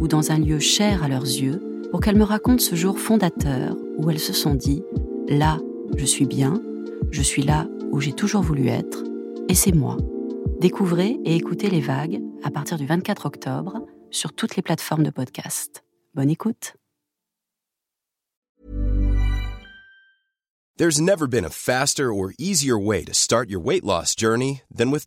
ou dans un lieu cher à leurs yeux pour qu'elles me racontent ce jour fondateur où elles se sont dit ⁇ Là, je suis bien, je suis là où j'ai toujours voulu être, et c'est moi. Découvrez et écoutez les vagues à partir du 24 octobre sur toutes les plateformes de podcast. Bonne écoute. There's never been a faster or easier way to start your weight loss journey than with.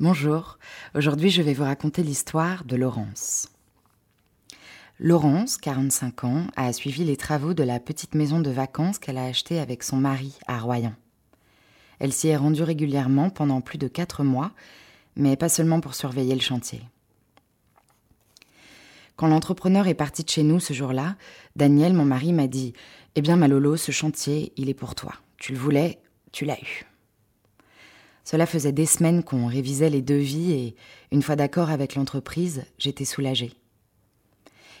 Bonjour, aujourd'hui je vais vous raconter l'histoire de Laurence. Laurence, 45 ans, a suivi les travaux de la petite maison de vacances qu'elle a achetée avec son mari à Royan. Elle s'y est rendue régulièrement pendant plus de quatre mois, mais pas seulement pour surveiller le chantier. Quand l'entrepreneur est parti de chez nous ce jour-là, Daniel, mon mari, m'a dit Eh bien, Malolo, ce chantier, il est pour toi. Tu le voulais, tu l'as eu. Cela faisait des semaines qu'on révisait les devis et, une fois d'accord avec l'entreprise, j'étais soulagée.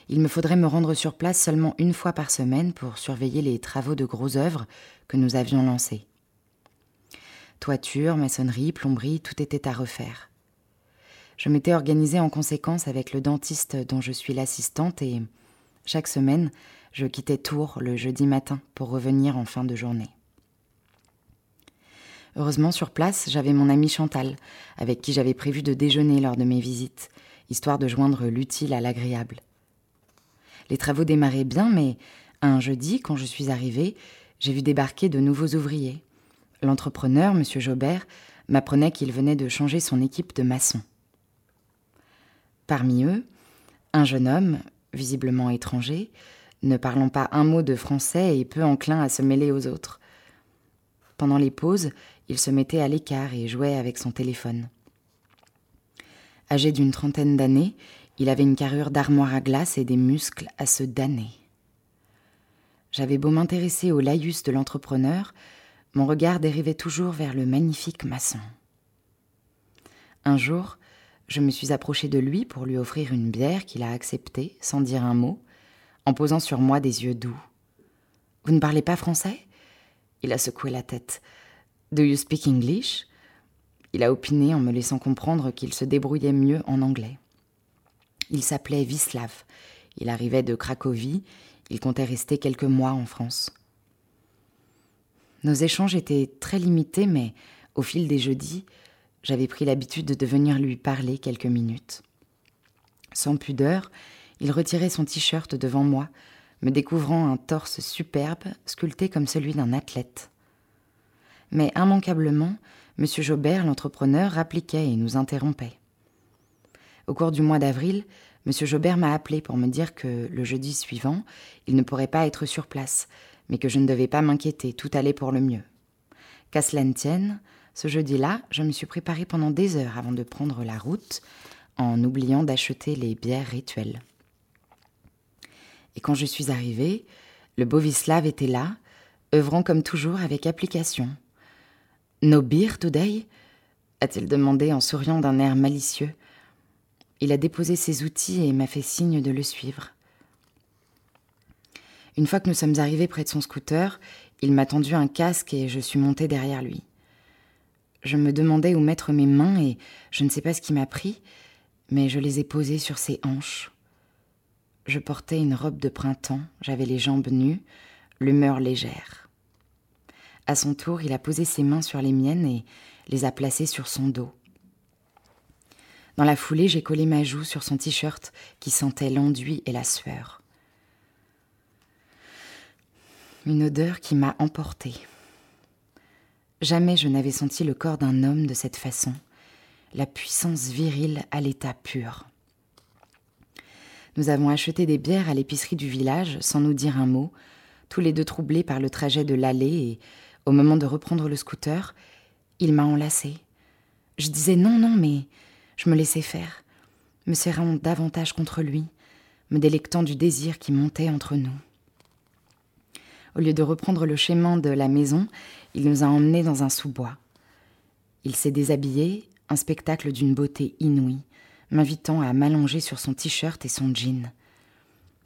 Il me faudrait me rendre sur place seulement une fois par semaine pour surveiller les travaux de gros œuvres que nous avions lancés. Toiture, maçonnerie, plomberie, tout était à refaire. Je m'étais organisée en conséquence avec le dentiste dont je suis l'assistante et chaque semaine, je quittais Tours le jeudi matin pour revenir en fin de journée. Heureusement, sur place, j'avais mon amie Chantal, avec qui j'avais prévu de déjeuner lors de mes visites, histoire de joindre l'utile à l'agréable. Les travaux démarraient bien, mais un jeudi, quand je suis arrivée, j'ai vu débarquer de nouveaux ouvriers. L'entrepreneur, M. Jobert, m'apprenait qu'il venait de changer son équipe de maçons. Parmi eux, un jeune homme, visiblement étranger, ne parlant pas un mot de français et peu enclin à se mêler aux autres. Pendant les pauses, il se mettait à l'écart et jouait avec son téléphone. Âgé d'une trentaine d'années, il avait une carrure d'armoire à glace et des muscles à se damner. J'avais beau m'intéresser au laïus de l'entrepreneur, mon regard dérivait toujours vers le magnifique maçon. Un jour, je me suis approchée de lui pour lui offrir une bière qu'il a acceptée sans dire un mot, en posant sur moi des yeux doux. Vous ne parlez pas français? Il a secoué la tête. Do you speak English? Il a opiné en me laissant comprendre qu'il se débrouillait mieux en anglais. Il s'appelait Vislav. Il arrivait de Cracovie. Il comptait rester quelques mois en France. Nos échanges étaient très limités, mais au fil des jeudis, j'avais pris l'habitude de venir lui parler quelques minutes. Sans pudeur, il retirait son t-shirt devant moi, me découvrant un torse superbe, sculpté comme celui d'un athlète. Mais immanquablement, M. Jobert, l'entrepreneur, rappliquait et nous interrompait. Au cours du mois d'avril, M. Jobert m'a appelé pour me dire que le jeudi suivant, il ne pourrait pas être sur place, mais que je ne devais pas m'inquiéter, tout allait pour le mieux. Qu'à cela ne tienne, ce jeudi-là, je me suis préparée pendant des heures avant de prendre la route, en oubliant d'acheter les bières rituelles. Et quand je suis arrivée, le Bovislav était là, œuvrant comme toujours avec application. No beer today a-t-il demandé en souriant d'un air malicieux. Il a déposé ses outils et m'a fait signe de le suivre. Une fois que nous sommes arrivés près de son scooter, il m'a tendu un casque et je suis montée derrière lui. Je me demandais où mettre mes mains et je ne sais pas ce qui m'a pris, mais je les ai posées sur ses hanches. Je portais une robe de printemps, j'avais les jambes nues, l'humeur légère. À son tour, il a posé ses mains sur les miennes et les a placées sur son dos. Dans la foulée, j'ai collé ma joue sur son t-shirt qui sentait l'enduit et la sueur. Une odeur qui m'a emportée. Jamais je n'avais senti le corps d'un homme de cette façon, la puissance virile à l'état pur. Nous avons acheté des bières à l'épicerie du village sans nous dire un mot, tous les deux troublés par le trajet de l'aller et, au moment de reprendre le scooter, il m'a enlacé. Je disais non, non, mais je me laissais faire, me serrant davantage contre lui, me délectant du désir qui montait entre nous. Au lieu de reprendre le chemin de la maison, il nous a emmenés dans un sous-bois. Il s'est déshabillé, un spectacle d'une beauté inouïe, m'invitant à m'allonger sur son t-shirt et son jean.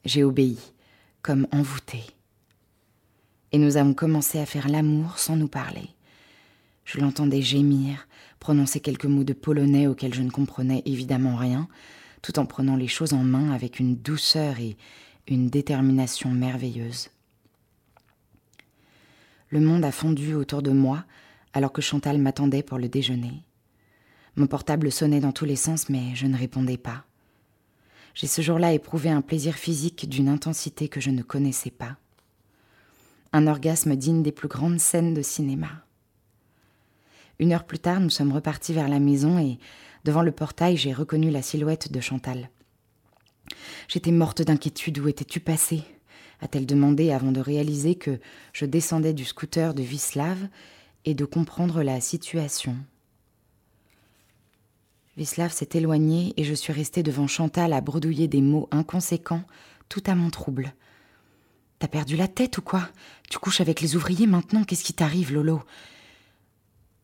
J'ai obéi, comme envoûté. Et nous avons commencé à faire l'amour sans nous parler. Je l'entendais gémir, prononcer quelques mots de polonais auxquels je ne comprenais évidemment rien, tout en prenant les choses en main avec une douceur et une détermination merveilleuse. Le monde a fondu autour de moi alors que Chantal m'attendait pour le déjeuner. Mon portable sonnait dans tous les sens, mais je ne répondais pas. J'ai ce jour-là éprouvé un plaisir physique d'une intensité que je ne connaissais pas. Un orgasme digne des plus grandes scènes de cinéma. Une heure plus tard, nous sommes repartis vers la maison et, devant le portail, j'ai reconnu la silhouette de Chantal. J'étais morte d'inquiétude. Où étais-tu passé a-t-elle demandé avant de réaliser que je descendais du scooter de Vislav et de comprendre la situation. Vislav s'est éloigné et je suis restée devant Chantal à bredouiller des mots inconséquents, tout à mon trouble. T'as perdu la tête ou quoi? Tu couches avec les ouvriers maintenant Qu'est-ce qui t'arrive, Lolo?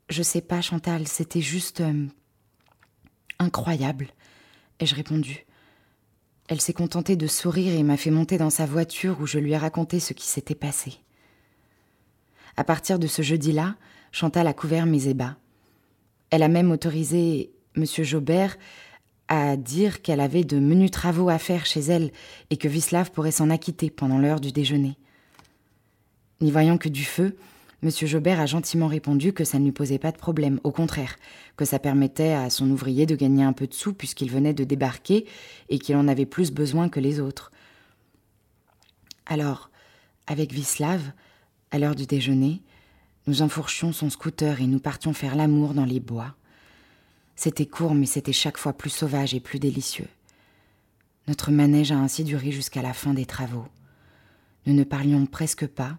Je sais pas, Chantal, c'était juste. Euh, incroyable, ai-je répondu? Elle s'est contentée de sourire et m'a fait monter dans sa voiture où je lui ai raconté ce qui s'était passé. À partir de ce jeudi-là, Chantal a couvert mes ébats. Elle a même autorisé M. Jaubert à dire qu'elle avait de menus travaux à faire chez elle et que Vislav pourrait s'en acquitter pendant l'heure du déjeuner. N'y voyant que du feu, Monsieur Jobert a gentiment répondu que ça ne lui posait pas de problème, au contraire, que ça permettait à son ouvrier de gagner un peu de sous puisqu'il venait de débarquer et qu'il en avait plus besoin que les autres. Alors, avec Vislav, à l'heure du déjeuner, nous enfourchions son scooter et nous partions faire l'amour dans les bois. C'était court, mais c'était chaque fois plus sauvage et plus délicieux. Notre manège a ainsi duré jusqu'à la fin des travaux. Nous ne parlions presque pas,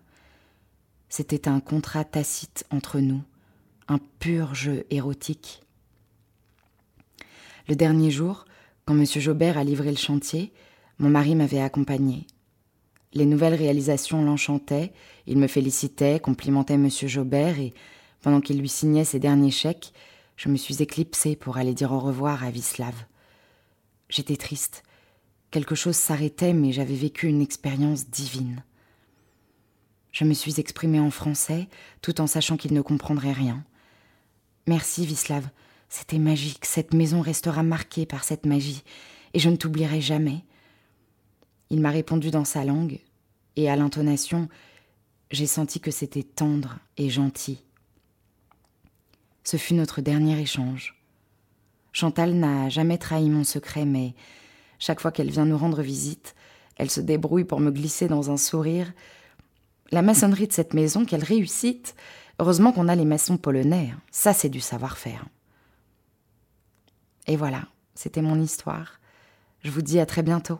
c'était un contrat tacite entre nous, un pur jeu érotique. Le dernier jour, quand M. Jaubert a livré le chantier, mon mari m'avait accompagné. Les nouvelles réalisations l'enchantaient, il me félicitait, complimentait M. Jaubert, et pendant qu'il lui signait ses derniers chèques, je me suis éclipsée pour aller dire au revoir à Vislav. J'étais triste. Quelque chose s'arrêtait, mais j'avais vécu une expérience divine. Je me suis exprimée en français, tout en sachant qu'il ne comprendrait rien. Merci, Vislav. C'était magique. Cette maison restera marquée par cette magie, et je ne t'oublierai jamais. Il m'a répondu dans sa langue, et à l'intonation, j'ai senti que c'était tendre et gentil. Ce fut notre dernier échange. Chantal n'a jamais trahi mon secret, mais chaque fois qu'elle vient nous rendre visite, elle se débrouille pour me glisser dans un sourire la maçonnerie de cette maison, quelle réussite Heureusement qu'on a les maçons polonais. Hein. Ça, c'est du savoir-faire. Et voilà, c'était mon histoire. Je vous dis à très bientôt.